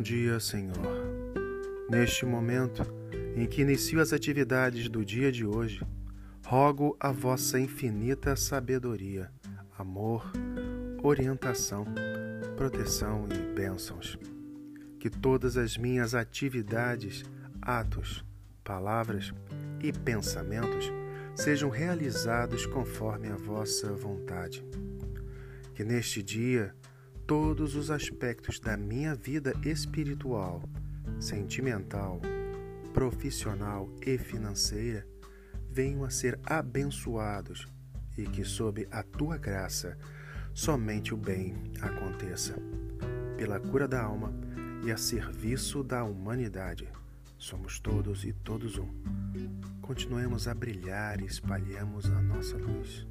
dia, Senhor. Neste momento em que inicio as atividades do dia de hoje, rogo a vossa infinita sabedoria, amor, orientação, proteção e bênçãos. Que todas as minhas atividades, atos, palavras e pensamentos sejam realizados conforme a vossa vontade. Que neste dia todos os aspectos da minha vida espiritual, sentimental, profissional e financeira venham a ser abençoados e que, sob a tua graça, somente o bem aconteça. Pela cura da alma e a serviço da humanidade, somos todos e todos um. Continuemos a brilhar e espalhemos a nossa luz.